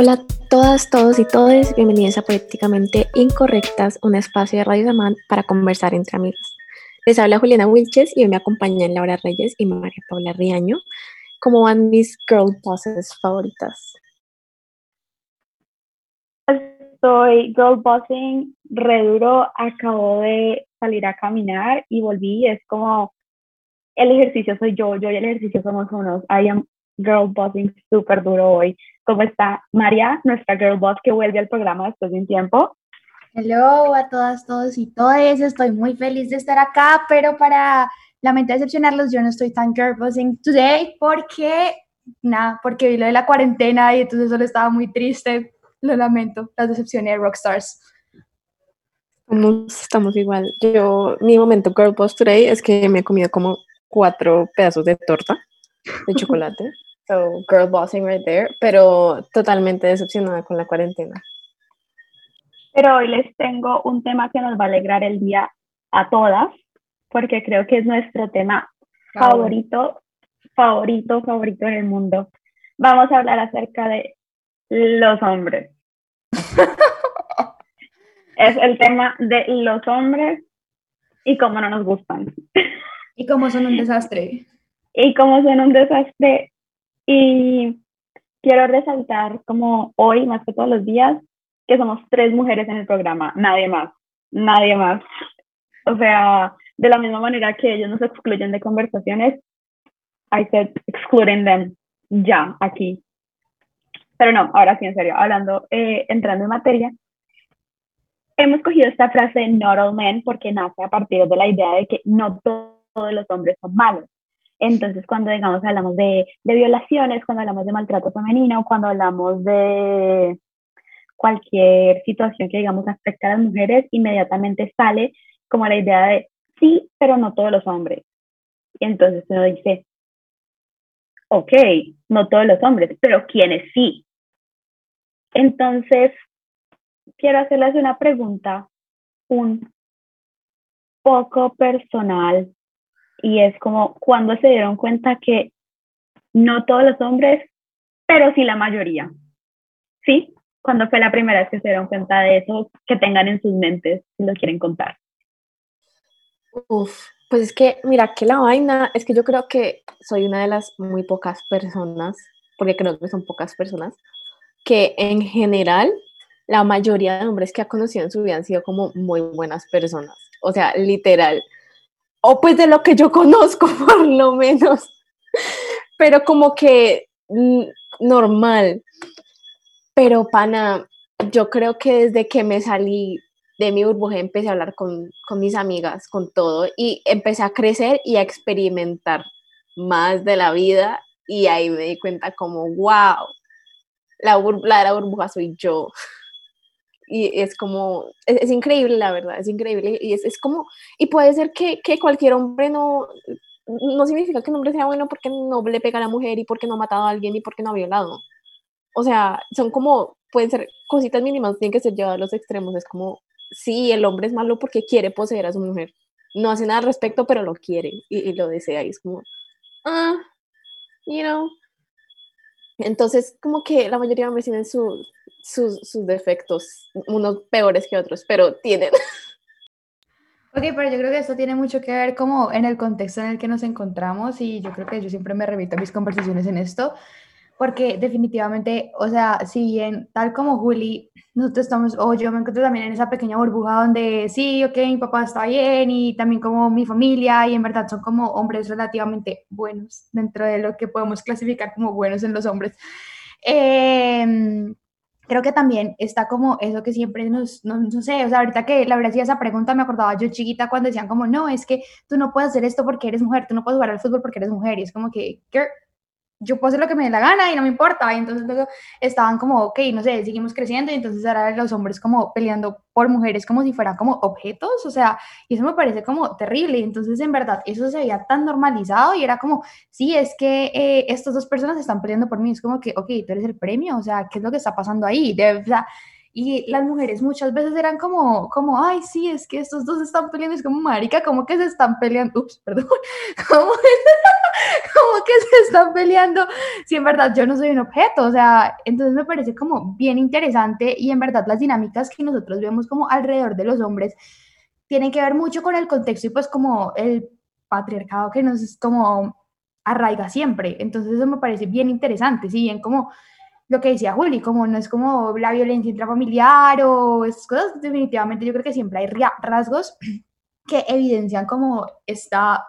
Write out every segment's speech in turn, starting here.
Hola a todas, todos y todes, bienvenidos a Políticamente Incorrectas, un espacio de Radio Samán para conversar entre amigos. Les habla Juliana Wilches y hoy me acompañan Laura Reyes y María Paula Riaño. ¿Cómo van mis girl bosses favoritas? Estoy girl bossing re duro, acabo de salir a caminar y volví, es como el ejercicio soy yo, yo y el ejercicio somos unos. Girl bossing súper duro hoy. ¿Cómo está María, nuestra girl boss que vuelve al programa después de un tiempo? Hello a todas, todos y todas. Estoy muy feliz de estar acá, pero para lamento decepcionarlos, yo no estoy tan girl bossing today porque, nada, porque vi lo de la cuarentena y entonces solo estaba muy triste. Lo lamento, la decepción de Rockstars. Estamos igual. Yo, mi momento girl boss today es que me he comido como cuatro pedazos de torta de chocolate. So, girl bossing right there, pero totalmente decepcionada con la cuarentena. Pero hoy les tengo un tema que nos va a alegrar el día a todas, porque creo que es nuestro tema favorito, favorito, favorito en el mundo. Vamos a hablar acerca de los hombres. es el tema de los hombres y cómo no nos gustan. y cómo son un desastre. Y cómo son un desastre y quiero resaltar como hoy, más que todos los días, que somos tres mujeres en el programa, nadie más, nadie más. O sea, de la misma manera que ellos nos excluyen de conversaciones, I said excluding them ya aquí. Pero no, ahora sí, en serio, hablando, eh, entrando en materia, hemos cogido esta frase not all men porque nace a partir de la idea de que no todos los hombres son malos. Entonces, cuando, digamos, hablamos de, violaciones, cuando hablamos de maltrato femenino, cuando hablamos de cualquier situación que, digamos, afecta a las mujeres, inmediatamente sale como la idea de sí, pero no todos los hombres. Y entonces uno dice, ok, no todos los hombres, pero ¿quiénes sí? Entonces, quiero hacerles una pregunta un poco personal y es como cuando se dieron cuenta que no todos los hombres, pero sí la mayoría. ¿Sí? Cuando fue la primera vez que se dieron cuenta de eso, que tengan en sus mentes si lo quieren contar. Uf, pues es que, mira, que la vaina es que yo creo que soy una de las muy pocas personas, porque creo que son pocas personas, que en general la mayoría de hombres que ha conocido en su vida han sido como muy buenas personas. O sea, literal, o pues de lo que yo conozco por lo menos, pero como que mm, normal. Pero pana, yo creo que desde que me salí de mi burbuja empecé a hablar con, con mis amigas, con todo, y empecé a crecer y a experimentar más de la vida y ahí me di cuenta como, wow, la, la de la burbuja soy yo y es como, es, increíble la verdad, es increíble y es, es como, y puede ser que, que, cualquier hombre no, no significa que un hombre sea bueno porque no le pega a la mujer y porque no ha matado a alguien y porque no ha violado. O sea, son como, pueden ser cositas mínimas, tienen que ser llevadas a los extremos, es como, sí, el hombre es malo porque quiere poseer a su mujer, no hace nada al respecto, pero lo quiere y, y lo desea y es como, ah, you know, entonces, como que la mayoría de hombres tienen sus, sus defectos, unos peores que otros, pero tienen. Ok, pero yo creo que esto tiene mucho que ver como en el contexto en el que nos encontramos y yo creo que yo siempre me remito a mis conversaciones en esto, porque definitivamente, o sea, si bien tal como Juli, nosotros estamos, o yo me encuentro también en esa pequeña burbuja donde sí, ok, mi papá está bien y también como mi familia y en verdad son como hombres relativamente buenos dentro de lo que podemos clasificar como buenos en los hombres. Em, creo que también está como eso que siempre nos, no, no sé, o sea, ahorita que la verdad esa pregunta me acordaba yo chiquita cuando decían como, no, es que tú no puedes hacer esto porque eres mujer, tú no puedes jugar al fútbol porque eres mujer y es como que, yo puedo lo que me dé la gana y no me importa. Y entonces luego estaban como, ok, no sé, seguimos creciendo y entonces ahora los hombres como peleando por mujeres como si fueran como objetos, o sea, y eso me parece como terrible. Y entonces en verdad eso se veía tan normalizado y era como, sí, es que eh, estas dos personas están peleando por mí. Es como que, ok, tú eres el premio, o sea, ¿qué es lo que está pasando ahí? O sea, y las mujeres muchas veces eran como, como, ay, sí, es que estos dos están peleando, es como, marica, como que se están peleando, ups, perdón, como, que se están peleando, si en verdad yo no soy un objeto, o sea, entonces me parece como bien interesante y en verdad las dinámicas que nosotros vemos como alrededor de los hombres tienen que ver mucho con el contexto y pues como el patriarcado que nos como arraiga siempre, entonces eso me parece bien interesante, si bien como lo que decía Juli, como no es como la violencia intrafamiliar o esas cosas, definitivamente yo creo que siempre hay rasgos que evidencian como esta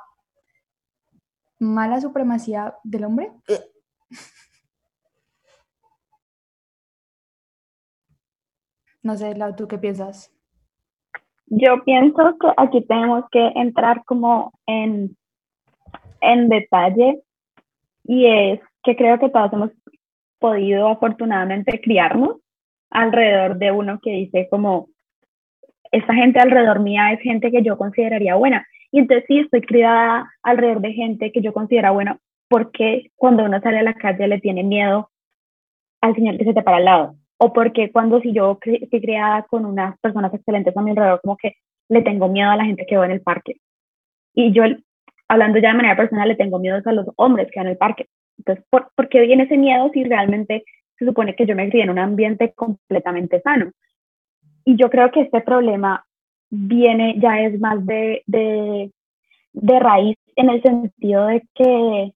mala supremacía del hombre. No sé, Lau, ¿tú qué piensas? Yo pienso que aquí tenemos que entrar como en, en detalle y es que creo que todos hemos podido afortunadamente criarnos alrededor de uno que dice como, esta gente alrededor mía es gente que yo consideraría buena. Y entonces sí, estoy criada alrededor de gente que yo considero buena, porque cuando uno sale a la calle le tiene miedo al señor que se te para al lado. O porque cuando si yo estoy criada con unas personas excelentes a mi alrededor, como que le tengo miedo a la gente que va en el parque. Y yo, hablando ya de manera personal, le tengo miedo a los hombres que van en el parque. Entonces, ¿por, ¿por qué viene ese miedo si realmente se supone que yo me crié en un ambiente completamente sano? Y yo creo que este problema viene, ya es más de, de, de raíz en el sentido de que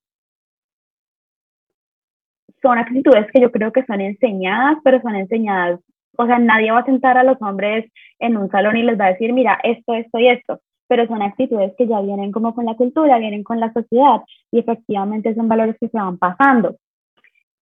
son actitudes que yo creo que son enseñadas, pero son enseñadas, o sea, nadie va a sentar a los hombres en un salón y les va a decir, mira, esto, esto y esto pero son actitudes que ya vienen como con la cultura, vienen con la sociedad y efectivamente son valores que se van pasando.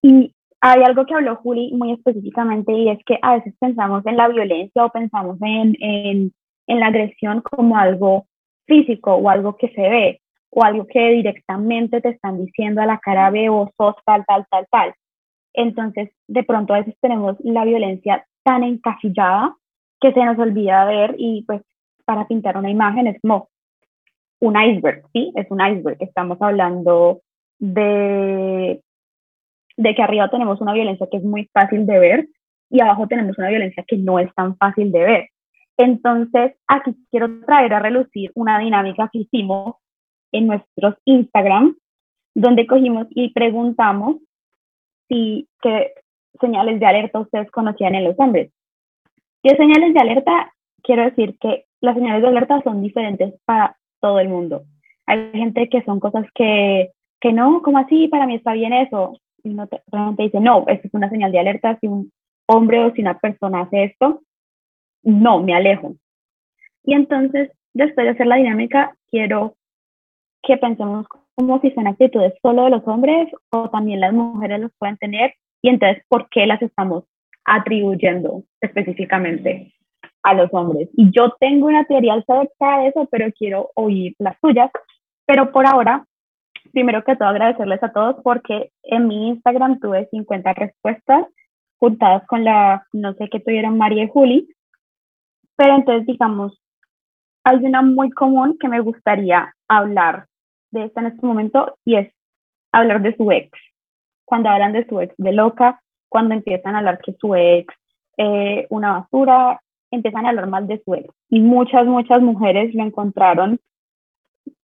Y hay algo que habló Juli muy específicamente y es que a veces pensamos en la violencia o pensamos en, en, en la agresión como algo físico o algo que se ve o algo que directamente te están diciendo a la cara ve o sos tal, tal, tal, tal. Entonces, de pronto a veces tenemos la violencia tan encasillada que se nos olvida ver y pues para pintar una imagen es como un iceberg, ¿sí? Es un iceberg. Estamos hablando de, de que arriba tenemos una violencia que es muy fácil de ver y abajo tenemos una violencia que no es tan fácil de ver. Entonces, aquí quiero traer a relucir una dinámica que hicimos en nuestros Instagram, donde cogimos y preguntamos si qué señales de alerta ustedes conocían en los hombres. ¿Qué señales de alerta? Quiero decir que las señales de alerta son diferentes para todo el mundo. Hay gente que son cosas que, que no, como así? Para mí está bien eso. Y no te, dice, no, esto es una señal de alerta. Si un hombre o si una persona hace esto, no, me alejo. Y entonces, después de hacer la dinámica, quiero que pensemos como si son actitudes solo de los hombres o también las mujeres los pueden tener y entonces por qué las estamos atribuyendo específicamente a los hombres. Y yo tengo una teoría acerca de eso, pero quiero oír las tuyas. Pero por ahora, primero que todo agradecerles a todos porque en mi Instagram tuve 50 respuestas juntadas con la, no sé qué tuvieron María y Juli. Pero entonces, digamos, hay una muy común que me gustaría hablar de esta en este momento y es hablar de su ex. Cuando hablan de su ex de loca, cuando empiezan a hablar que su ex eh, una basura, empiezan a hablar mal de su ex. Y muchas, muchas mujeres lo encontraron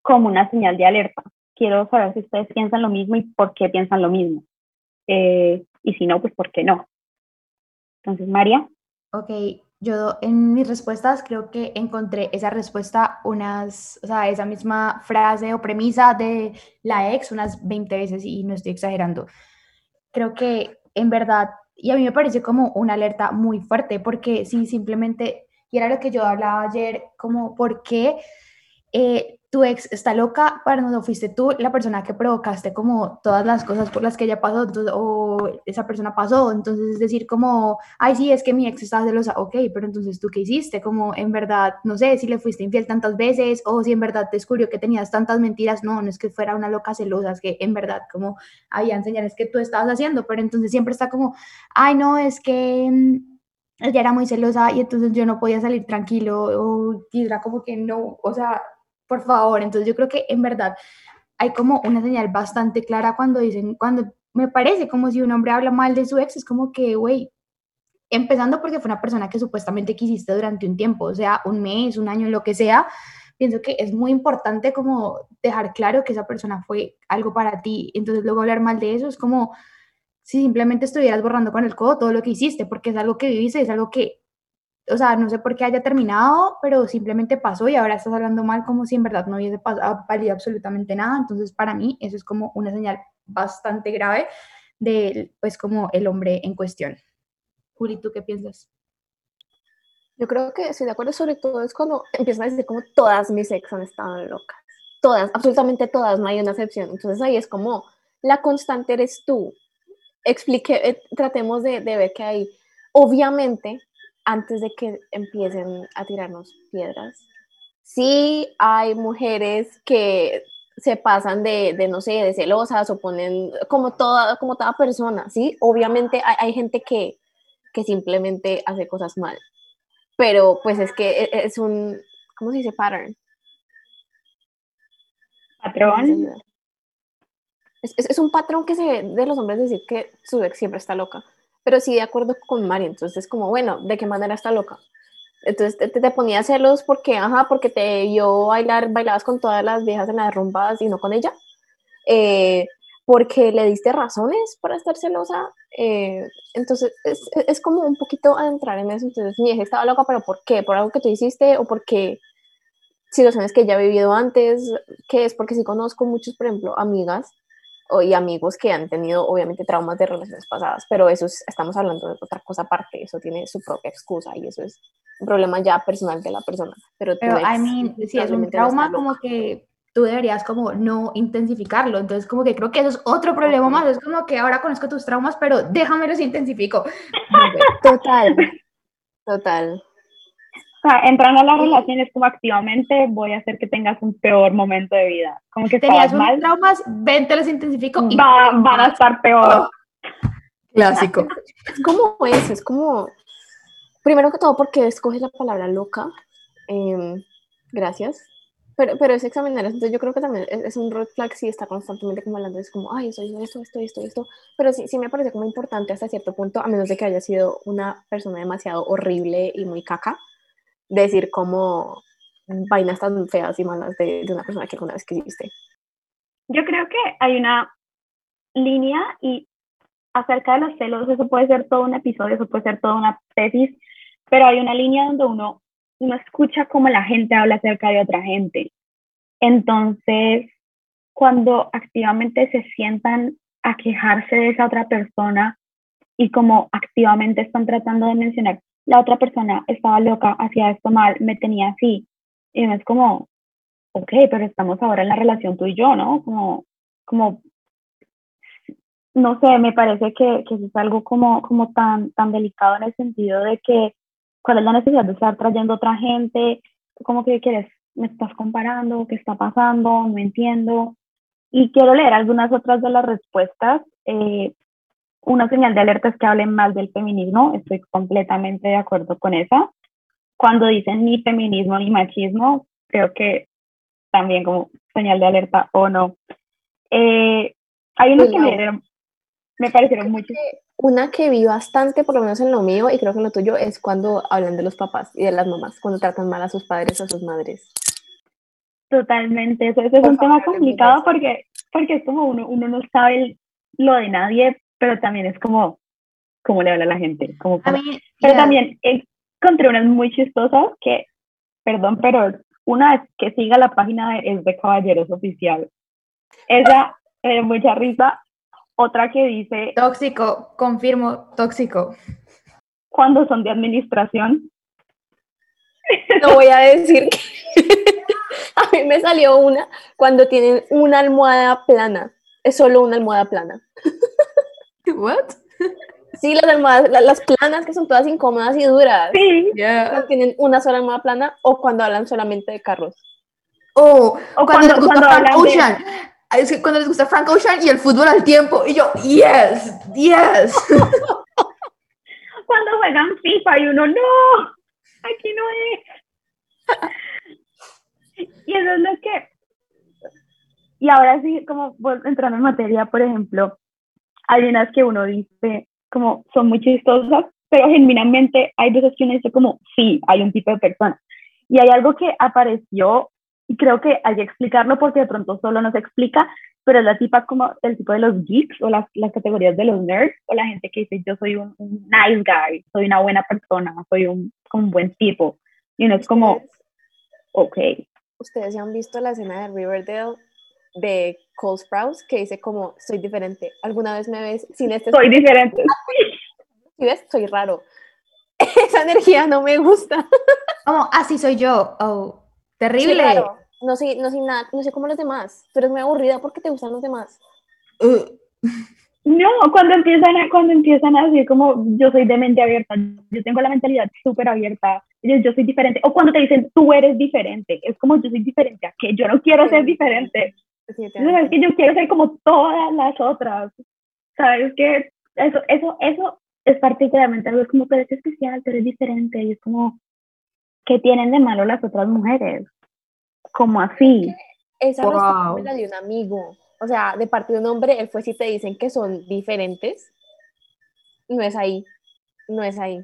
como una señal de alerta. Quiero saber si ustedes piensan lo mismo y por qué piensan lo mismo. Eh, y si no, pues por qué no. Entonces, María. Ok, yo en mis respuestas creo que encontré esa respuesta unas, o sea, esa misma frase o premisa de la ex unas 20 veces y no estoy exagerando. Creo que en verdad y a mí me parece como una alerta muy fuerte, porque si simplemente, y era lo que yo hablaba ayer, como, ¿por qué eh, tu ex está loca, pero no fuiste tú la persona que provocaste como todas las cosas por las que ella pasó o esa persona pasó. Entonces es decir como, ay, sí, es que mi ex estaba celosa, ok, pero entonces tú qué hiciste, como en verdad, no sé si le fuiste infiel tantas veces o si en verdad descubrió que tenías tantas mentiras, no, no es que fuera una loca celosa, es que en verdad como habían señales que tú estabas haciendo, pero entonces siempre está como, ay, no, es que mm, ella era muy celosa y entonces yo no podía salir tranquilo o era como que no, o sea, por favor. Entonces yo creo que en verdad hay como una señal bastante clara cuando dicen, cuando me parece como si un hombre habla mal de su ex, es como que, güey, empezando porque fue una persona que supuestamente quisiste durante un tiempo, o sea, un mes, un año, lo que sea, pienso que es muy importante como dejar claro que esa persona fue algo para ti. Entonces luego hablar mal de eso es como si simplemente estuvieras borrando con el codo todo lo que hiciste, porque es algo que viviste, es algo que, o sea, no sé por qué haya terminado, pero simplemente pasó y ahora estás hablando mal como si en verdad no hubiese valido absolutamente nada. Entonces para mí eso es como una señal bastante grave de, pues, como el hombre en cuestión. Juli, ¿tú qué piensas? Yo creo que estoy de acuerdo, sobre todo es cuando empiezan a decir como todas mis ex han estado locas. Todas, absolutamente todas, no hay una excepción. Entonces ahí es como la constante eres tú. Explique, eh, tratemos de, de ver que hay, obviamente, antes de que empiecen a tirarnos piedras, sí hay mujeres que se pasan de, de, no sé, de celosas o ponen como toda, como toda persona, ¿sí? Obviamente hay, hay gente que, que simplemente hace cosas mal pero pues es que e, es un, ¿cómo se dice? Pattern. Patrón. Es, es, es, un patrón que se ve de los hombres decir que su ex siempre está loca. Pero sí, de acuerdo con Mari, entonces es como, bueno, ¿de qué manera está loca? Entonces te, te ponía celos porque, ajá, porque te vio bailar, bailabas con todas las viejas en las rumbas y no con ella. Eh, porque le diste razones para estar celosa. Eh, entonces es, es, como un poquito entrar en eso. Entonces mi eje estaba loca, pero ¿por qué? ¿Por algo que tú hiciste o porque situaciones que ya he vivido antes? ¿Qué es? Porque sí conozco muchos, por ejemplo, amigas y amigos que han tenido obviamente traumas de relaciones pasadas, pero eso es, estamos hablando de otra cosa aparte, eso tiene su propia excusa y eso es un problema ya personal de la persona. Pero, pero I mean, si es un trauma como que tú deberías como no intensificarlo. Entonces, como que creo que eso es otro problema más. Es como que ahora conozco tus traumas, pero déjame los intensifico. Total, total. O sea, entrando a las relaciones como activamente, voy a hacer que tengas un peor momento de vida. Como que tenías unos traumas, ven, te los intensifico. Y Va, van a estar peor. Clásico. Es como eso, es como, primero que todo, porque escoges la palabra loca. Eh, gracias pero, pero es examinar, entonces yo creo que también es, un red flag si está constantemente como hablando, es como, ay, soy esto, esto, esto, esto, pero sí, sí me parece como importante hasta cierto punto, a menos de que haya sido una persona demasiado horrible y muy caca, decir como vainas tan feas y malas de, una persona que alguna vez que hiciste. Yo creo que hay una línea y acerca de los celos, eso puede ser todo un episodio, eso puede ser toda una tesis, pero hay una línea donde uno uno escucha cómo la gente habla acerca de otra gente. Entonces, cuando activamente se sientan a quejarse de esa otra persona y como activamente están tratando de mencionar, la otra persona estaba loca, hacía esto mal, me tenía así. Y es como, ok, pero estamos ahora en la relación tú y yo, ¿no? Como, como no sé, me parece que, que es algo como, como tan, tan delicado en el sentido de que ¿Cuál es la necesidad de estar trayendo otra gente? ¿Cómo que quieres? ¿Me estás comparando? ¿Qué está pasando? No entiendo. Y quiero leer algunas otras de las respuestas. Eh, una señal de alerta es que hablen mal del feminismo. Estoy completamente de acuerdo con esa. Cuando dicen ni feminismo ni machismo, creo que también como señal de alerta o no. Eh, hay unos que me, me parecieron muchos una que vi bastante, por lo menos en lo mío, y creo que en lo tuyo, es cuando hablan de los papás y de las mamás, cuando tratan mal a sus padres o a sus madres. Totalmente, eso, es un tema complicado porque, porque es como uno, uno no sabe lo de nadie, pero también es como cómo le habla a la gente. Como, pero también encontré unas muy chistosas que, perdón, pero una es que siga la página de, es de Caballeros Oficial. Esa me mucha risa otra que dice... Tóxico, confirmo, tóxico. Cuando son de administración. No voy a decir que... a mí me salió una cuando tienen una almohada plana. Es solo una almohada plana. ¿What? Sí, las almohadas, las, planas que son todas incómodas y duras. Sí. Cuando tienen una sola almohada plana o cuando hablan solamente de carros. o cuando, cuando, cuando hablan Ocean es que cuando les gusta Frank Ocean y el fútbol al tiempo, y yo, yes, yes. cuando juegan FIFA y uno, no, aquí no es. y eso es lo que... Y ahora sí, como entrando en materia, por ejemplo, hay unas que uno dice, como son muy chistosas, pero genuinamente hay veces que uno dice como, sí, hay un tipo de persona. Y hay algo que apareció, y creo que hay que explicarlo porque de pronto solo no se explica, pero es la tipa como el tipo de los geeks o las, las categorías de los nerds o la gente que dice yo soy un, nice guy, soy una buena persona, soy un, un buen tipo. Y uno es como, ok. Ustedes ya han visto la escena de Riverdale de Cole Sprouse que dice como soy diferente. ¿Alguna vez me ves sin este? Soy diferente. ¿Sí ves? Soy raro. Esa energía no me gusta. Como, así soy yo. Oh, terrible. No sé, no sé nada, no sé cómo los demás. Pero es muy aburrida porque te gustan los demás. Uh. No, cuando empiezan, a, cuando empiezan a decir como yo soy de mente abierta, yo tengo la mentalidad súper abierta, yo, yo, soy diferente, o cuando te dicen tú eres diferente, es como yo soy diferente, a que yo no quiero ser diferente, es que yo quiero ser como todas las otras, sabes que eso, eso, eso es particularmente algo, es como, pero es especial, pero es diferente, y es como, ¿qué tienen de malo las otras mujeres? Como así. Esa wow. la de un amigo, o sea, de parte de un hombre, él fue si te dicen que son diferentes, no es ahí, no es ahí.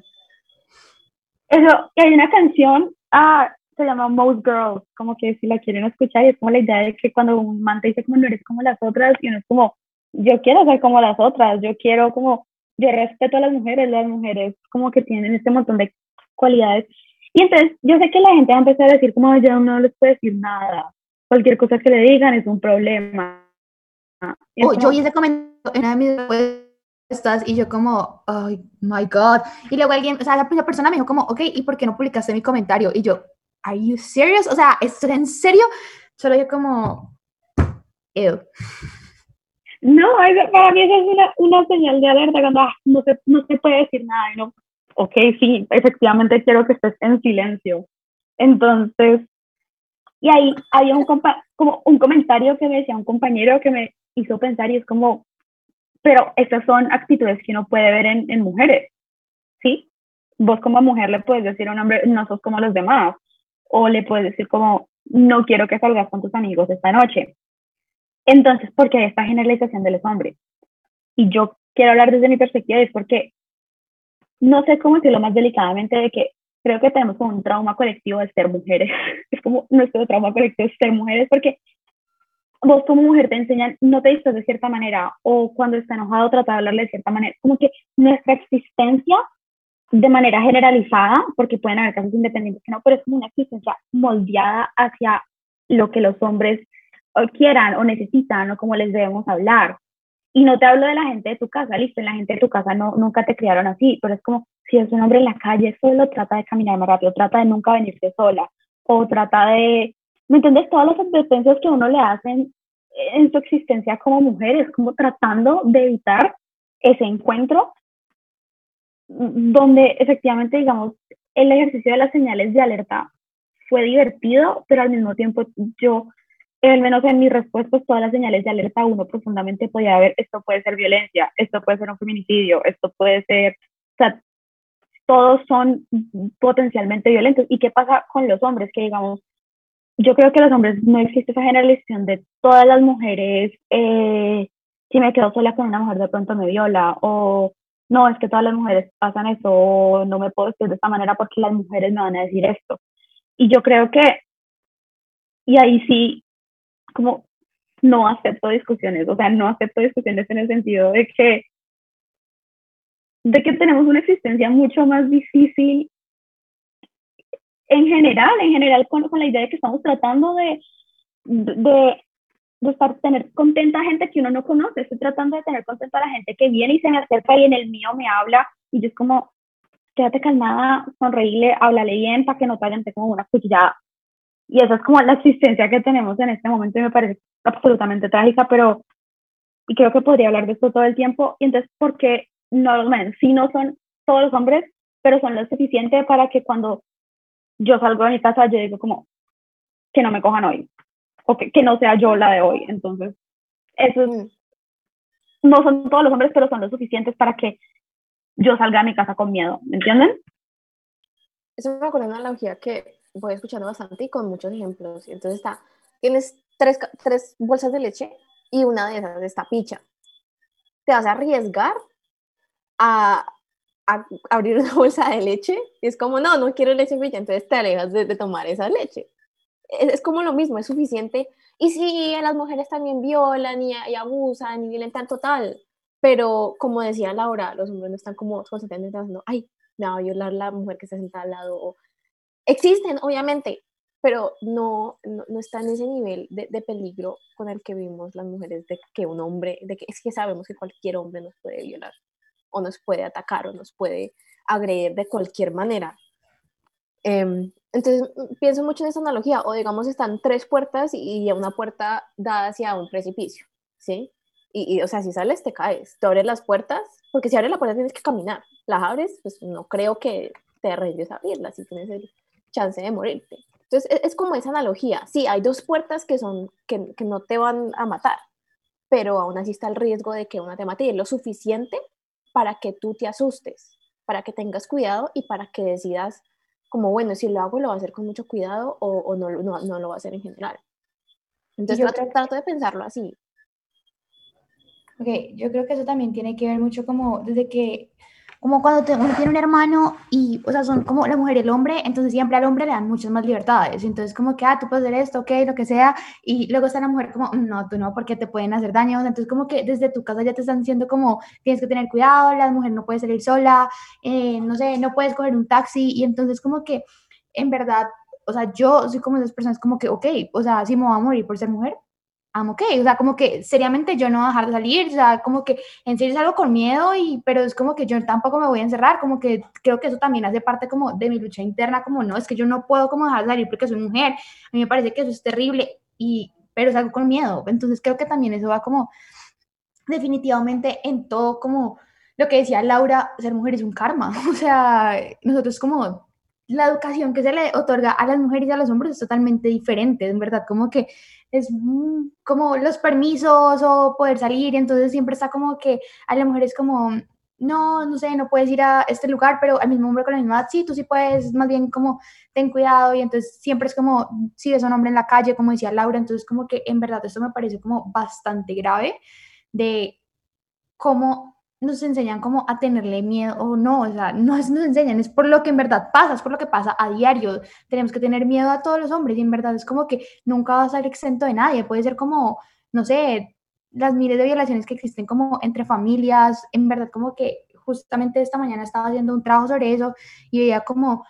Eso, hay una canción, ah, se llama Most Girls, como que si la quieren escuchar, y es como la idea de que cuando un man te dice como no eres como las otras, y uno es como, yo quiero ser como las otras, yo quiero como, yo respeto a las mujeres, las mujeres como que tienen este montón de cualidades. Y entonces, yo sé que la gente va a empezar a decir como, yo no les puedo decir nada, cualquier cosa que le digan es un problema. Oh, yo hice comentario en una de mis respuestas y yo como, oh my God. Y luego alguien, o sea, la primera persona me dijo como, ok, ¿y por qué no publicaste mi comentario? Y yo, ¿Are you serious? O sea, ¿es en serio? Solo yo como, ew. No, para mí eso es una, una señal de alerta cuando ah, no, se, no se puede decir nada. ¿no? Ok, sí, efectivamente quiero que estés en silencio. Entonces, y ahí había un, como un comentario que me decía un compañero que me hizo pensar y es como, pero estas son actitudes que uno puede ver en, en mujeres, ¿sí? Vos como mujer le puedes decir a un hombre, no sos como los demás, o le puedes decir como, no quiero que salgas con tus amigos esta noche. Entonces, ¿por qué esta generalización de los hombres? Y yo quiero hablar desde mi perspectiva, es porque no sé cómo decirlo más delicadamente, de que creo que tenemos como un trauma colectivo de ser mujeres. es como nuestro trauma colectivo de ser mujeres, porque vos como mujer te enseñan, no te dices de cierta manera, o cuando está enojado trata de hablarle de cierta manera. Como que nuestra existencia de manera generalizada, porque pueden haber casos independientes que no, pero es como una existencia moldeada hacia lo que los hombres quieran o necesitan o como les debemos hablar. Y no te hablo de la gente de tu casa, listo, en la gente de tu casa no, nunca te criaron así, pero es como si es un hombre en la calle solo, trata de caminar más rápido, trata de nunca venirse sola, o trata de, ¿me entiendes? Todas las advertencias que uno le hacen en su existencia como mujer, es como tratando de evitar ese encuentro donde efectivamente, digamos, el ejercicio de las señales de alerta fue divertido, pero al mismo tiempo yo, al menos en mis respuestas, todas las señales de alerta uno profundamente podía ver, esto puede ser violencia, esto puede ser un feminicidio, esto puede ser, o sea, todos son potencialmente violentos. ¿Y qué pasa con los hombres? Que digamos, yo creo que los hombres no existe esa generalización de todas las mujeres, eh, si me quedo sola con una mujer de pronto me viola, o no, es que todas las mujeres pasan eso, no me puedo decir de esta manera porque las mujeres me van a decir esto. Y yo creo que, y ahí sí, como no acepto discusiones, o sea, no acepto discusiones en el sentido de que, de que tenemos una existencia mucho más difícil en general, en general con, con la idea de que estamos tratando de, de de estar, tener contenta a gente que uno no conoce, estoy tratando de tener contenta a la gente que viene y se me acerca y en el mío me habla y yo es como, quédate calmada, sonreíle, háblale bien para que no te hagan como una cuchillada. Y esa es como la existencia que tenemos en este momento y me parece absolutamente trágica, pero y creo que podría hablar de esto todo el tiempo. Y entonces, ¿por qué no los men? Sí, no son todos los hombres, pero son lo suficiente para que cuando yo salgo de mi casa, yo digo como, que no me cojan hoy o que, no sea yo la de hoy. Entonces, eso mm. no son todos los hombres, pero son los suficientes para que yo salga de mi casa con miedo, ¿me entienden? Eso me acuerda una analogía que voy escuchando bastante y con muchos ejemplos. Entonces está, tienes tres, tres bolsas de leche y una de esas está picha. ¿Te vas a arriesgar a abrir una bolsa de leche y es como, no, no quiero leche fría, entonces te alejas de, tomar esa leche. Es, como lo mismo, es suficiente. Y sí, las mujeres también violan y, abusan y violentan total, pero como decía Laura, los hombres no están como constantemente pensando, ay, me va a violar la mujer que está sentada al lado. existen, obviamente, pero no, no, está en ese nivel de, de, peligro con el que vimos las mujeres, de que un hombre, de que es que sabemos que cualquier hombre nos puede violar o nos puede atacar o nos puede agredir de cualquier manera. Em, entonces mm, pienso mucho en esa analogía, o digamos están tres puertas y, una puerta da hacia un precipicio, ¿sí? Y, o sea, si sales te caes, te abres las puertas, porque si abres la puerta tienes que caminar, las abres, pues no creo que te arriesgues a abrirlas si tienes el chance de morirte. Entonces es, es, como esa analogía, sí, hay dos puertas que, son, que, que no te van a matar, pero aún así está el riesgo de que una te mate y es lo suficiente para que tú te asustes, para que tengas cuidado y para que decidas como, bueno, si lo hago, lo voy a hacer con mucho cuidado o, no, no, no, lo voy a hacer en general. Entonces, yo trato de pensarlo así. Ok, yo creo que eso también tiene que ver mucho como desde que como cuando uno tiene un hermano y, o sea, son como la mujer y el hombre, entonces siempre al hombre le dan muchas más libertades. Entonces, como que, ah, tú puedes hacer esto, ok, lo que sea. Y luego está la mujer como, no, tú no, porque te pueden hacer daño. Entonces, como que desde tu casa ya te están diciendo como, tienes que tener cuidado, la mujer no puede salir sola, eh, no sé, no puedes coger un taxi. Y entonces, como que, en verdad, o sea, yo soy como esas personas como que, ok, o sea, si me voy a morir por ser mujer, I'm okay. O sea, como que seriamente yo no voy a dejar de salir, o sea, como que en serio salgo con miedo, y, pero es como que yo tampoco me voy a encerrar, como que creo que eso también hace parte como de mi lucha interna, como no, es que yo no puedo como dejar de salir porque soy mujer, a mí me parece que eso es terrible, y, pero salgo con miedo. Entonces creo que también eso va como definitivamente en todo como lo que decía Laura, ser mujer es un karma, o sea, nosotros como la educación que se le otorga a las mujeres y a los hombres es totalmente diferente, en verdad, como que es como los permisos o poder salir, entonces siempre está como que a la mujer es como, no, no sé, no puedes ir a este lugar, pero al mismo hombre con la misma edad, sí, tú sí puedes, más bien como ten cuidado y entonces siempre es como, si ves a un hombre en la calle, como decía Laura, entonces como que en verdad esto me parece como bastante grave de cómo nos enseñan como a tenerle miedo o no, o sea, no es nos enseñan, es por lo que en verdad pasa, es por lo que pasa a diario. Tenemos que tener miedo a todos los hombres y en verdad es como que nunca va a ser exento de nadie, puede ser como, no sé, las miles de violaciones que existen como entre familias, en verdad como que justamente esta mañana estaba haciendo un trabajo sobre eso y veía como,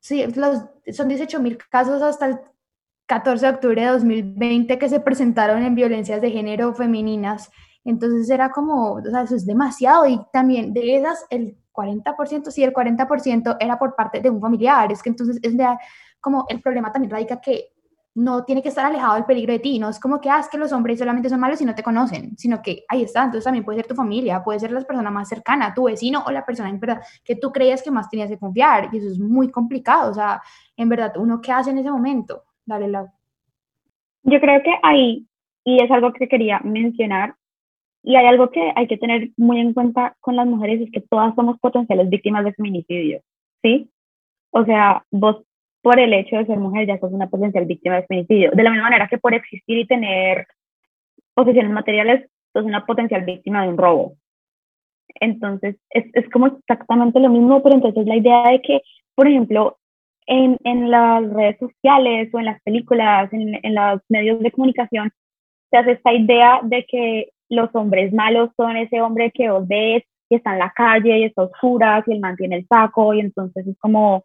sí, los, son 18 mil casos hasta el 14 de octubre de 2020 que se presentaron en violencias de género femeninas entonces era como, o sea, eso es demasiado y también de esas el 40%, sí, el 40% era por parte de un familiar, es que entonces es de, como el problema también radica que no tiene que estar alejado del peligro de ti, no es como que, ah, que los hombres solamente son malos y no te conocen, sino que ahí está, entonces también puede ser tu familia, puede ser la persona más cercana, tu vecino o la persona en verdad que tú creías que más tenías que confiar, y eso es muy complicado, o sea, en verdad, uno qué hace en ese momento, dale la... Yo creo que ahí, y es algo que quería mencionar, y hay algo que hay que tener muy en cuenta con las mujeres, es que todas somos potenciales víctimas de feminicidio, ¿sí? O sea, vos por el hecho de ser mujer ya sos una potencial víctima de feminicidio. De la misma manera que por existir y tener posesiones materiales, sos una potencial víctima de un robo. Entonces, es, es como exactamente lo mismo, pero entonces la idea de que, por ejemplo, en, en las redes sociales o en las películas, en, en los medios de comunicación, se hace esta idea de que los hombres malos son ese hombre que vos ves y está en la calle y está oscura y él mantiene el saco y entonces es como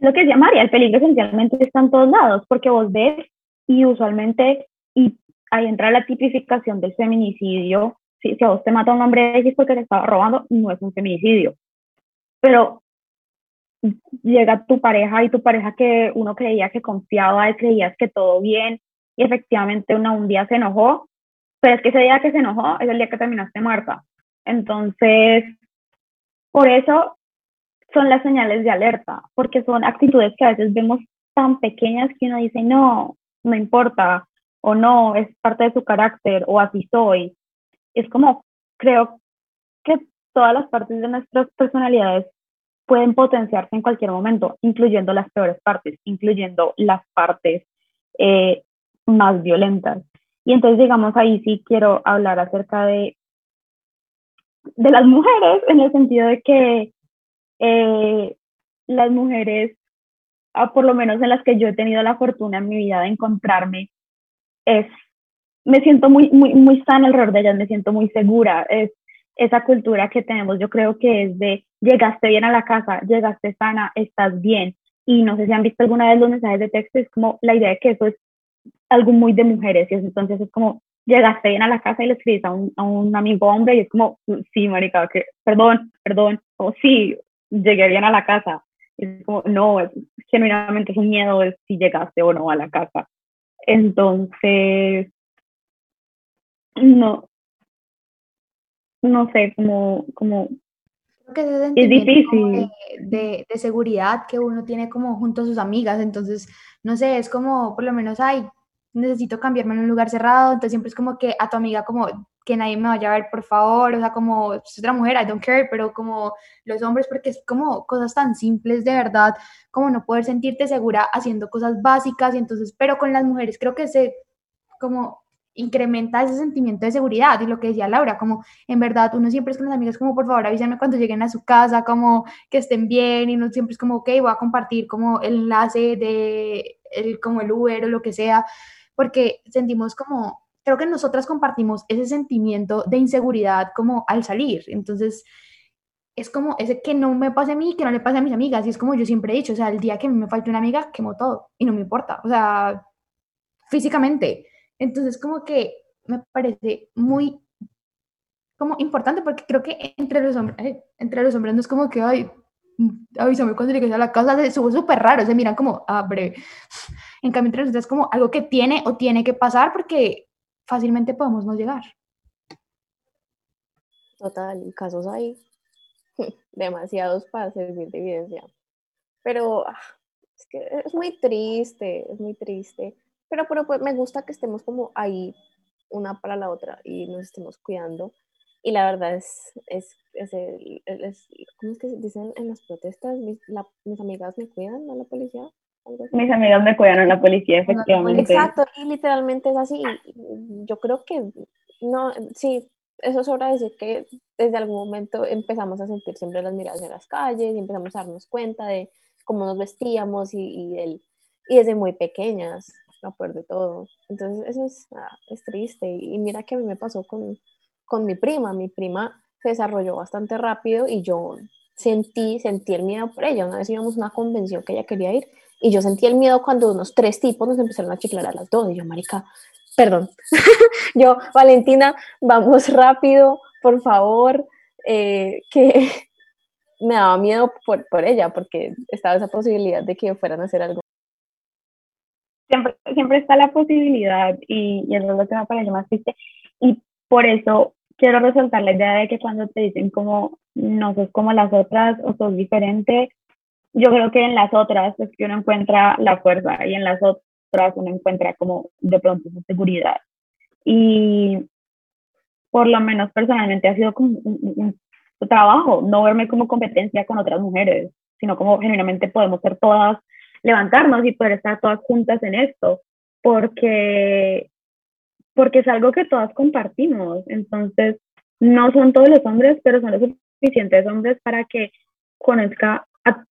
lo que decía María, el peligro esencialmente está en todos lados porque vos ves y usualmente y ahí entra la tipificación del feminicidio. Si, si a vos te mata un hombre X porque te estaba robando, no es un feminicidio. Pero llega tu pareja y tu pareja que uno creía que confiaba y creías que todo bien y efectivamente una, un día se enojó pero es que ese día que se enojó es el día que terminaste muerta. Entonces, por eso son las señales de alerta, porque son actitudes que a veces vemos tan pequeñas que uno dice, no, no importa, o no, es parte de su carácter, o así soy. Es como, creo que todas las partes de nuestras personalidades pueden potenciarse en cualquier momento, incluyendo las peores partes, incluyendo las partes eh, más violentas. Y entonces, digamos, ahí sí quiero hablar acerca de de las mujeres en el sentido de que eh, las mujeres, ah, por lo menos en las que yo he tenido la fortuna en mi vida de encontrarme, es, me siento muy, muy, muy sana alrededor de ellas, me siento muy segura, es esa cultura que tenemos, yo creo que es de llegaste bien a la casa, llegaste sana, estás bien. Y no sé si han visto alguna vez los mensajes de texto, es como la idea de que eso es algo muy de mujeres, y entonces es como llegaste bien a la casa y le escribes a un, a un amigo hombre y es como, sí, marica, perdón, perdón, o sí, llegué bien a la casa. es como, no, genuinamente es un miedo de si llegaste o no a la casa. Entonces, no, no sé, como, como es difícil. De, de, seguridad que uno tiene como junto a sus amigas, entonces, no sé, es como, por lo menos, ay, necesito cambiarme en un lugar cerrado, entonces siempre es como que a tu amiga como que nadie me vaya a ver, por favor, o sea, como es otra mujer, I don't care, pero como los hombres, porque es como cosas tan simples de verdad, como no poder sentirte segura haciendo cosas básicas, y entonces, pero con las mujeres creo que se, como incrementa ese sentimiento de seguridad y lo que decía Laura, como en verdad uno siempre es con las amigas como por favor avísenme cuando lleguen a su casa, como que estén bien y uno siempre es como ok, voy a compartir como el enlace de el, como el Uber o lo que sea, porque sentimos como, creo que nosotras compartimos ese sentimiento de inseguridad como al salir, entonces es como ese que no me pase a mí, que no le pase a mis amigas, y es como yo siempre he dicho, o sea, el día que me falte una amiga, quemo todo y no me importa, o sea, físicamente entonces, como que me parece muy como importante porque creo que entre los hombres, entre los hombres no es como que, ay, avísame cuando llegues a la casa, es súper raro, se miran como. Ah, en cambio, entre nosotros es como algo que tiene o tiene que pasar porque fácilmente podemos no llegar. Total, casos hay demasiados para servir de evidencia. Pero ah, es que es muy triste, es muy triste pero, pero pues me gusta que estemos como ahí una para la otra y nos estemos cuidando. Y la verdad es, es, es, es ¿cómo es que dicen en las protestas? Mis, mis amigas me cuidan, ¿no la policía? Mis amigas me cuidan a la policía, efectivamente. Exacto, y literalmente es así. Yo creo que, no, sí, eso es hora de decir que desde algún momento empezamos a sentir siempre las miradas en las calles y empezamos a darnos cuenta de cómo nos vestíamos y, y, el, y desde muy pequeñas a de todo. Entonces eso es, ah, es triste. Y, mira que a mí me pasó con, con mi prima. Mi prima se desarrolló bastante rápido y yo sentí, sentí el miedo por ella. Una vez íbamos a una convención que ella quería ir y yo sentí el miedo cuando unos tres tipos nos empezaron a chiflar a las dos. Y yo, marica, perdón. yo, Valentina, vamos rápido, por favor, eh, que me daba miedo por, por ella porque estaba esa posibilidad de que fueran a hacer algo siempre, está la posibilidad y, y eso es lo que me parece más triste. Y por eso quiero resaltar la idea de que cuando te dicen como no sos como las otras o sos diferente, yo creo que en las otras es que uno encuentra la fuerza y en las otras uno encuentra como de pronto su seguridad. Y por lo menos personalmente ha sido como un trabajo, no verme como competencia con otras mujeres, sino como genuinamente podemos ser todas levantarnos y poder estar todas juntas en esto, porque, porque es algo que todas compartimos. Entonces, no son todos los hombres, pero son los suficientes hombres para que conozca a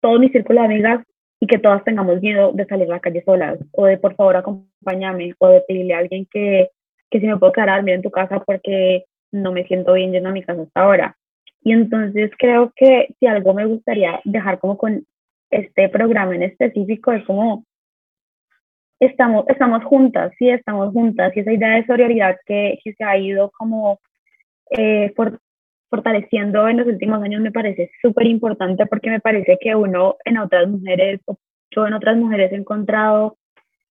todo mi círculo de amigas y que todas tengamos miedo de salir a la calle solas, o de por favor acompáñame, o de pedirle a alguien que, que si me puedo quedar a dormir en tu casa porque no me siento bien yendo a mi casa hasta ahora. Y entonces creo que si algo me gustaría dejar como con este programa en específico es como estamos, estamos juntas, sí, estamos juntas, y esa idea de solidaridad que, que se ha ido como eh, fortaleciendo en los últimos años me parece súper importante porque me parece que uno en otras mujeres, yo en otras mujeres he encontrado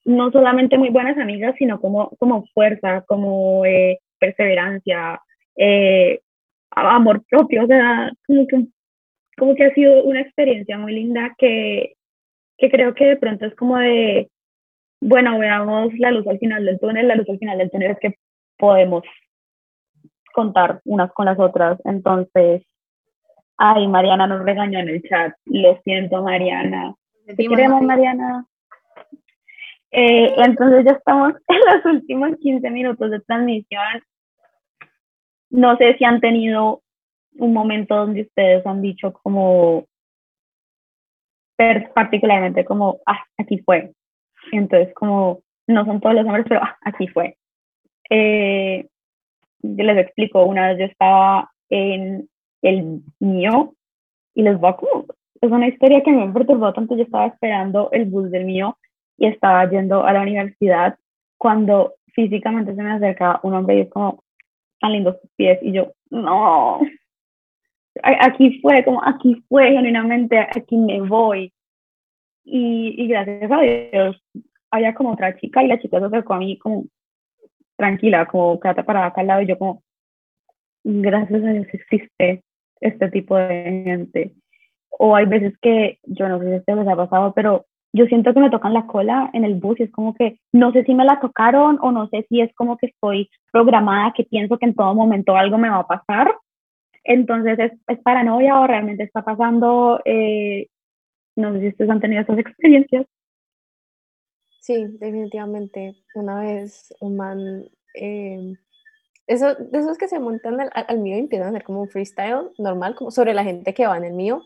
no solamente muy buenas amigas, sino como, como fuerza, como eh, perseverancia, eh, amor propio, o sea, como que como que ha sido una experiencia muy linda que, que creo que de pronto es como de, bueno, veamos la luz al final del túnel, la luz al final del túnel es que podemos contar unas con las otras. Entonces, ay, Mariana nos regañó en el chat. Lo siento, Mariana. Te queremos, Mariana. Eh, entonces ya estamos en los últimos 15 minutos de transmisión. No sé si han tenido un momento donde ustedes han dicho como, particularmente como, ah, aquí fue. Entonces, como, no son todos los hombres, pero ah, aquí fue. Eh, yo les explico, una vez yo estaba en el mío y les voy a es una historia que me perturbó tanto, yo estaba esperando el bus del mío y estaba yendo a la universidad cuando físicamente se me acerca un hombre y es como, tan lindos tus pies, y yo, no, aquí fue, como aquí fue, genuinamente, aquí me voy. Y, y gracias a Dios, había como otra chica y la chica se acercó a mí como tranquila, como quédate parada acá al lado y yo como, gracias a Dios existe este tipo de gente. O hay veces que, yo no sé si esto les ha pasado, pero yo siento que me tocan la cola en el bus y es como que no sé si me la tocaron o no sé si es como que estoy programada, que pienso que en todo momento algo me va a pasar. Entonces, ¿es, es paranoia o realmente está pasando? Eh, no sé si ustedes han tenido esas experiencias. Sí, definitivamente. Una vez un man, eh, eso, de esos que se montan al, al mío y empiezan a hacer como un freestyle normal, como sobre la gente que va en el mío,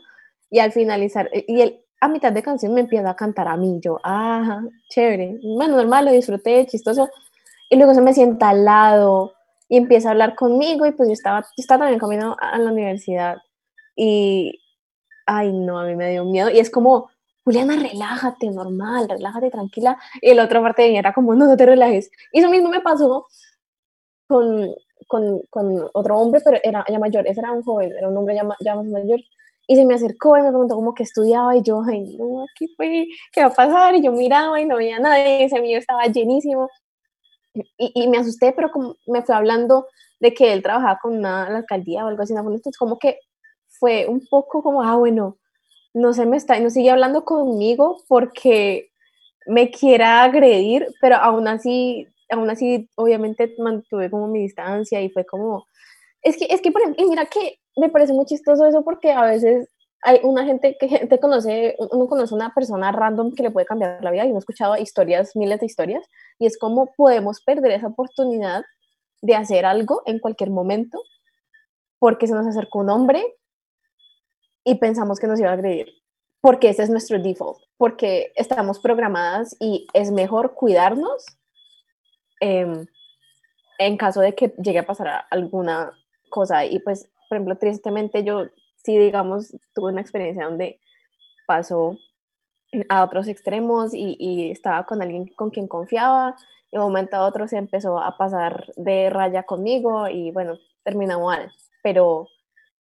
y al finalizar, y él a mitad de canción me empieza a cantar a mí, yo, ajá, chévere, bueno, normal, lo disfruté, chistoso, y luego se me sienta al lado y empieza a hablar conmigo, y pues yo estaba, estaba también comiendo a la universidad, y, ay, no, a mí me dio miedo, y es como, Juliana, relájate, normal, relájate, tranquila. Y la otra parte de mí era como, no, no te relajes. Y eso mismo me pasó con, con, con otro hombre, pero era ya mayor, ese era un joven, era un hombre ya, ya más mayor. Y se me acercó y me preguntó cómo que estudiaba y yo, ay, no, aquí fue, ¿qué va a pasar? Y yo miraba y no veía nada y ese mío estaba llenísimo. Y, y, me asusté, pero como me fue hablando de que él trabajaba con una, la alcaldía o algo así, entonces como que fue un poco como, ah, bueno, no se me está, no sigue hablando conmigo porque me quiera agredir, pero aún así, aún así, obviamente mantuve como mi distancia y fue como, es que, es que, por ejemplo, y mira que me parece muy chistoso eso porque a veces hay una gente que gente conoce, uno conoce una persona random que le puede cambiar la vida y uno ha escuchado historias, miles de historias, y es como podemos perder esa oportunidad de hacer algo en cualquier momento porque se nos acercó un hombre y pensamos que nos iba a agredir, porque ese es nuestro default, porque estamos programadas y es mejor cuidarnos em, en caso de que llegue a pasar alguna cosa. Y pues, por ejemplo, tristemente yo sí, digamos, tuve una experiencia donde pasó a otros extremos y, estaba con alguien con quien confiaba y de un momento a otro se empezó a pasar de raya conmigo y bueno, terminó mal. Pero,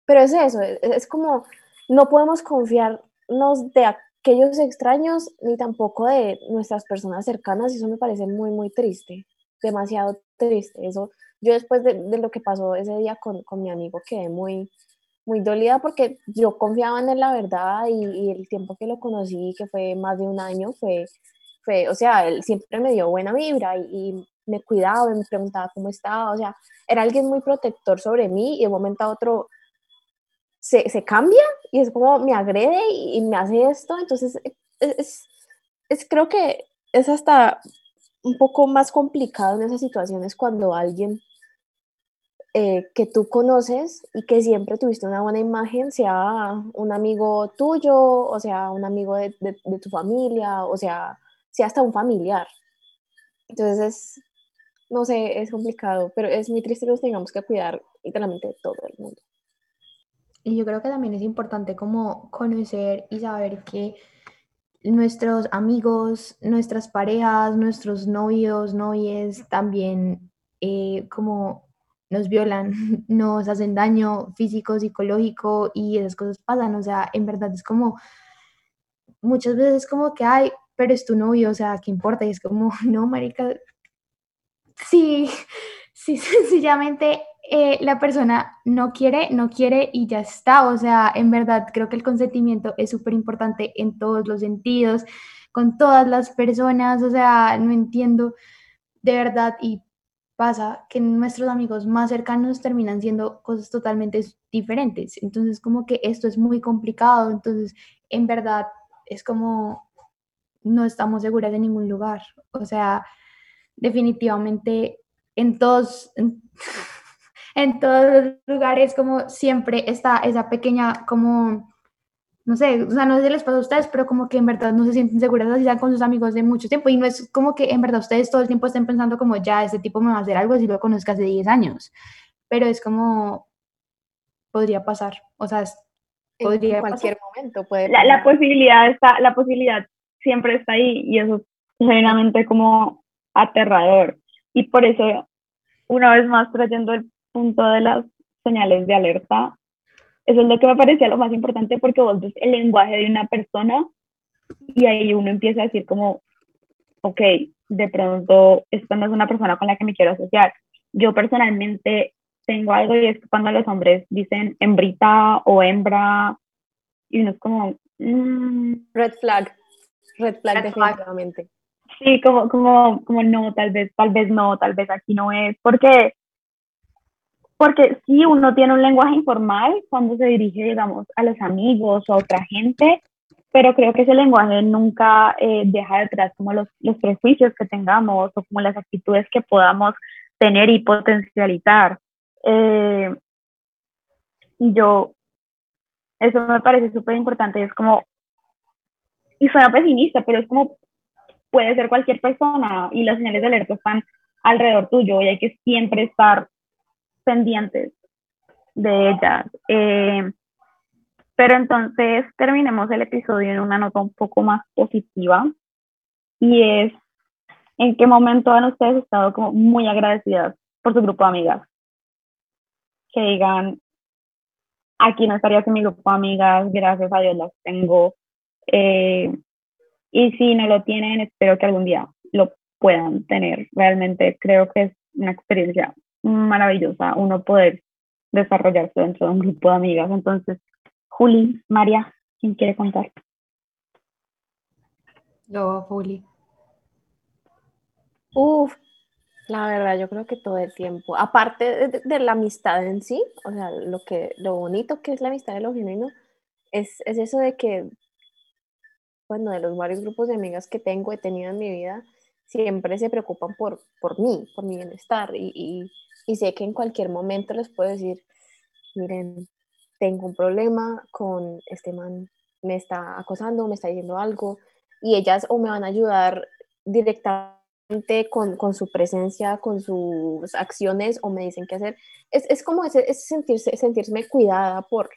pero es eso, es como no podemos confiarnos de aquellos extraños ni tampoco de nuestras personas cercanas y eso me parece muy, muy triste, demasiado triste. Eso, yo después de, lo que pasó ese día con, con, mi amigo quedé muy, muy dolida porque yo confiaba en él la verdad y, el tiempo que lo conocí, que fue más de un año, fue, fue o sea, él siempre me dio buena vibra y, y me cuidaba, me preguntaba cómo estaba, o sea, era alguien muy protector sobre mí y de un momento a otro se, se cambia y es como me agrede y, me hace esto, entonces e, e, es, es, creo que es hasta un poco más complicado en esas situaciones cuando alguien eh, que tú conoces y que siempre tuviste una buena imagen, sea un amigo tuyo, o sea un amigo de, de, de tu familia, o sea, sea hasta un familiar. Entonces es, no sé, es complicado, pero es muy triste que nos tengamos que cuidar literalmente de todo el mundo. Y yo creo que también es importante como conocer y saber que nuestros amigos, nuestras parejas, nuestros novios, novies también eh, como nos violan, nos hacen daño físico, psicológico y esas cosas pasan. O sea, en verdad es como, muchas veces como que, ay, pero es tu novio, o sea, ¿qué importa? Y es como, no, marica, sí, sí, sencillamente eh, la persona no quiere, no quiere y ya está. O sea, en verdad creo que el consentimiento es súper importante en todos los sentidos, con todas las personas. O sea, no entiendo de verdad y pasa que nuestros amigos más cercanos terminan siendo cosas totalmente diferentes. Entonces, como que esto es muy complicado. Entonces, en verdad es como no estamos seguras de ningún lugar. O sea, definitivamente en todos, en todos los lugares, como siempre está esa pequeña, como, no sé, o sea, no sé si les pasa a ustedes, pero como que en verdad no se sienten seguras así con sus amigos de mucho tiempo. Y no es como que en verdad ustedes todo el tiempo estén pensando como, ya, este tipo me va a hacer algo si lo conozco hace 10 años, pero es como, podría pasar, o sea, podría en cualquier momento puede la, la, posibilidad está, la posibilidad siempre está ahí y eso es genuinamente como aterrador. Y por eso, una vez más trayendo el punto de las señales de alerta, eso es lo que me parecía lo más importante porque vos ves el lenguaje de una persona y ahí uno empieza a decir como, ok, de pronto esta no es una persona con la que me quiero asociar. Yo personalmente tengo algo y es cuando los hombres dicen hembrita o hembra y uno es como... Mm". red flag, red flag definitivamente. Sí, como, como, como no, tal vez, tal vez no, tal vez aquí no es, porque, porque sí, uno tiene un lenguaje informal cuando se dirige, digamos, a los amigos o a otra gente, pero creo que ese lenguaje nunca eh, deja detrás como los, los prejuicios que tengamos o como las actitudes que podamos tener y potencializar. Eh, y yo, eso me parece súper importante, es como, y suena pesimista, pero es como puede ser cualquier persona y las señales de alerta están alrededor tuyo y hay que siempre estar pendientes de ellas. Eh, pero entonces terminemos el episodio en una nota un poco más positiva y es en qué momento han ustedes estado como muy agradecidas por su grupo de amigas. Que digan, aquí no estaría sin mi grupo de amigas, gracias a Dios las tengo. Eh, y si no lo tienen, espero que algún día lo puedan tener. Realmente creo que es una experiencia maravillosa uno poder desarrollarse dentro de un grupo de amigas. Entonces, Juli, María, ¿quién quiere contar? Yo, Juli. Uf, la verdad, yo creo que todo el tiempo, aparte de, la amistad en sí, o sea, lo, que, lo bonito que es la amistad de lo genuino, es, es eso de que bueno, de los varios grupos de amigas que tengo, he tenido en mi vida, siempre se preocupan por, por mí, por mi bienestar. Y, y, sé que en cualquier momento les puedo decir, miren, tengo un problema con este man, me está acosando, me está diciendo algo, y ellas o me van a ayudar directamente con, con su presencia, con sus acciones, o me dicen qué hacer. Es, es como ese, es sentirse, sentirme cuidada por,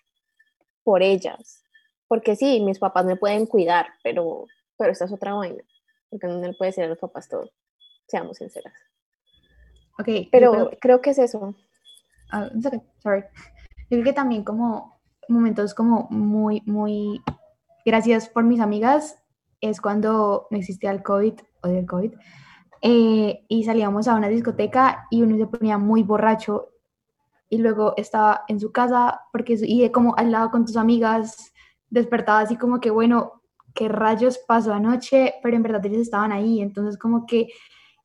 por ellas porque sí, mis papás me pueden cuidar, pero, pero esta es otra vaina, porque no le puede decir a los papás todo, seamos sinceras. Ok, pero creo, que es eso. Ah, sorry. Yo creo que también como momentos como muy, muy gracias por mis amigas es cuando no existía el COVID o del COVID eh, y salíamos a una discoteca y uno se ponía muy borracho y luego estaba en su casa porque y como al lado con tus amigas despertaba así como que, bueno, ¿qué rayos pasó anoche? Pero en verdad ellos estaban ahí, entonces como que,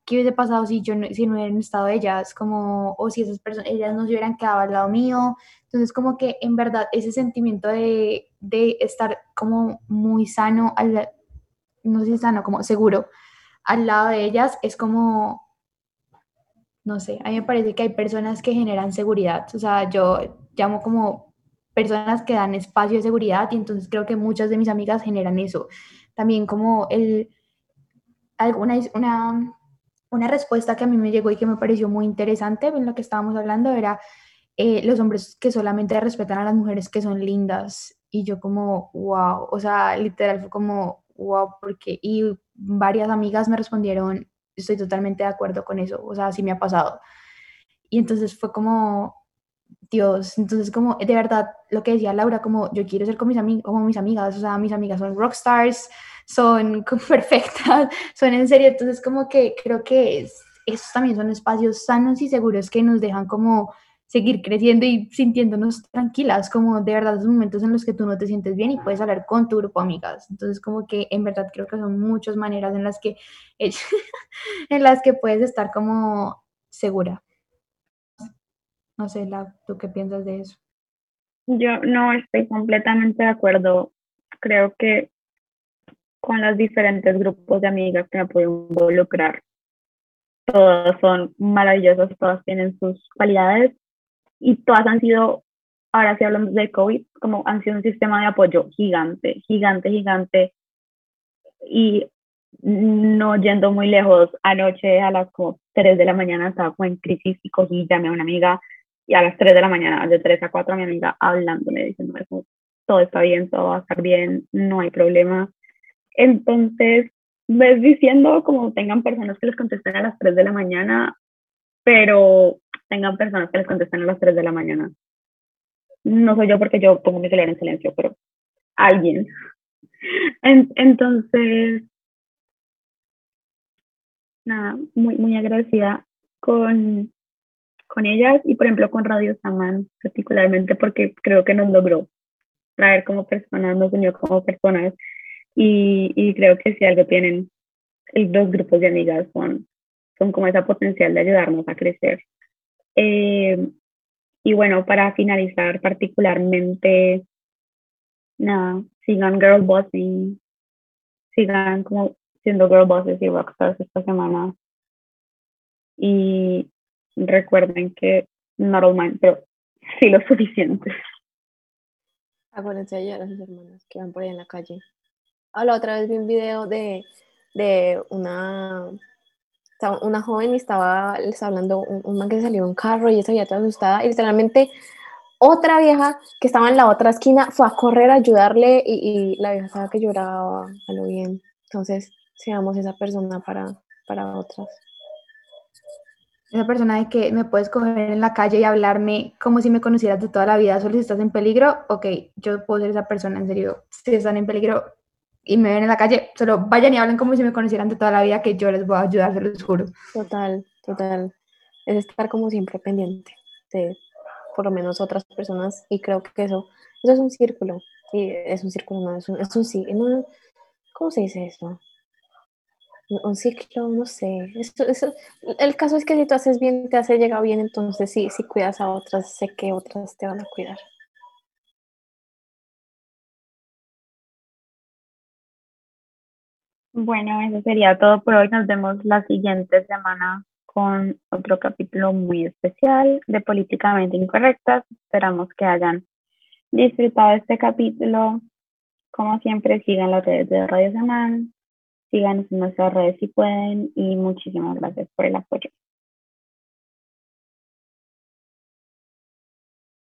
¿qué hubiese pasado si yo no, si no hubieran estado ellas? Como, o si esas personas, ellas no se hubieran quedado al lado mío. Entonces como que en verdad ese sentimiento de, de estar como muy sano, al, no sé si sano, como seguro, al lado de ellas es como, no sé, a mí me parece que hay personas que generan seguridad. O sea, yo llamo como personas que dan espacio de seguridad y entonces creo que muchas de mis amigas generan eso. También como el, alguna, una, una respuesta que a mí me llegó y que me pareció muy interesante en lo que estábamos hablando era eh, los hombres que solamente respetan a las mujeres que son lindas y yo como, wow, o sea, literal fue como, wow, porque, y varias amigas me respondieron, estoy totalmente de acuerdo con eso, o sea, sí me ha pasado. Y entonces fue como, Dios, entonces como de verdad lo que decía Laura, como yo quiero ser como mis, amigos como mis amigas, o sea, mis amigas son rockstars, son perfectas, son en serio, entonces como que creo que es, esos también son espacios sanos y seguros que nos dejan como seguir creciendo y sintiéndonos tranquilas, como de verdad los momentos en los que tú no te sientes bien y puedes hablar con tu grupo de amigas. Entonces como que en verdad creo que son muchas maneras en las que, en las que puedes estar como segura. No sé, la, ¿tú qué piensas de eso? Yo no estoy completamente de acuerdo. Creo que con los diferentes grupos de amigas que me puedo involucrar, todas son maravillosas, todas tienen sus cualidades, y todas han sido, ahora sí hablamos de COVID, como han sido un sistema de apoyo gigante, gigante, gigante. Y no yendo muy lejos, anoche a las como 3 de la mañana estaba como en crisis y cogí, llamé a una amiga y a las 3 de la mañana, de 3 a 4, mi amiga hablándome, diciéndome todo está bien, todo va a estar bien, no hay problema. Entonces, ves diciendo como tengan personas que les contesten a las 3 de la mañana, pero tengan personas que les contesten a las 3 de la mañana. No soy yo porque yo pongo mi celular en silencio, pero alguien. entonces, nada, muy, muy agradecida con, con ellas y por ejemplo con Radio Saman particularmente porque creo que nos logró traer como personas, nos unió como personas y, y creo que si algo tienen los grupos de amigas son, son como esa potencial de ayudarnos a crecer. Eh, y bueno, para finalizar particularmente, nada, sigan girl bossing, sigan como siendo girl bosses y rockstars esta semana. Y recuerden que not all mine, pero sí lo suficiente. Acuérdense de ayudar a sus hermanas que van por ahí en la calle. Ah, la otra vez vi un video de, de una, una joven y estaba les hablando un, un man que salió en un carro y ella estaba toda asustada y literalmente otra vieja que estaba en la otra esquina fue a correr a ayudarle y, y la vieja estaba que lloraba a lo bien. Entonces, seamos esa persona para, para otras. Esa persona de que me puedes coger en la calle y hablarme como si me conocieras de toda la vida, solo si estás en peligro, ok, yo puedo ser esa persona, en serio. Si están en peligro y me ven en la calle, solo vayan y hablen como si me conocieran de toda la vida, que yo les voy a ayudar, se los juro. Total, total. Es estar como siempre pendiente de por lo menos otras personas y creo que eso, eso es un círculo. Y es un círculo, no, es un, es un, ¿cómo se dice eso? Un ciclo, no sé. Eso, el caso es que si tú haces bien, te hace llegar bien, entonces sí, si cuidas a otras, sé que otras te van a cuidar. Bueno, eso sería todo por hoy. Nos vemos la siguiente semana con otro capítulo muy especial de Políticamente Incorrectas. Esperamos que hayan disfrutado este capítulo. Como siempre, sigan las redes de Radio Semana Síganos en nuestras redes si pueden y muchísimas gracias por el apoyo.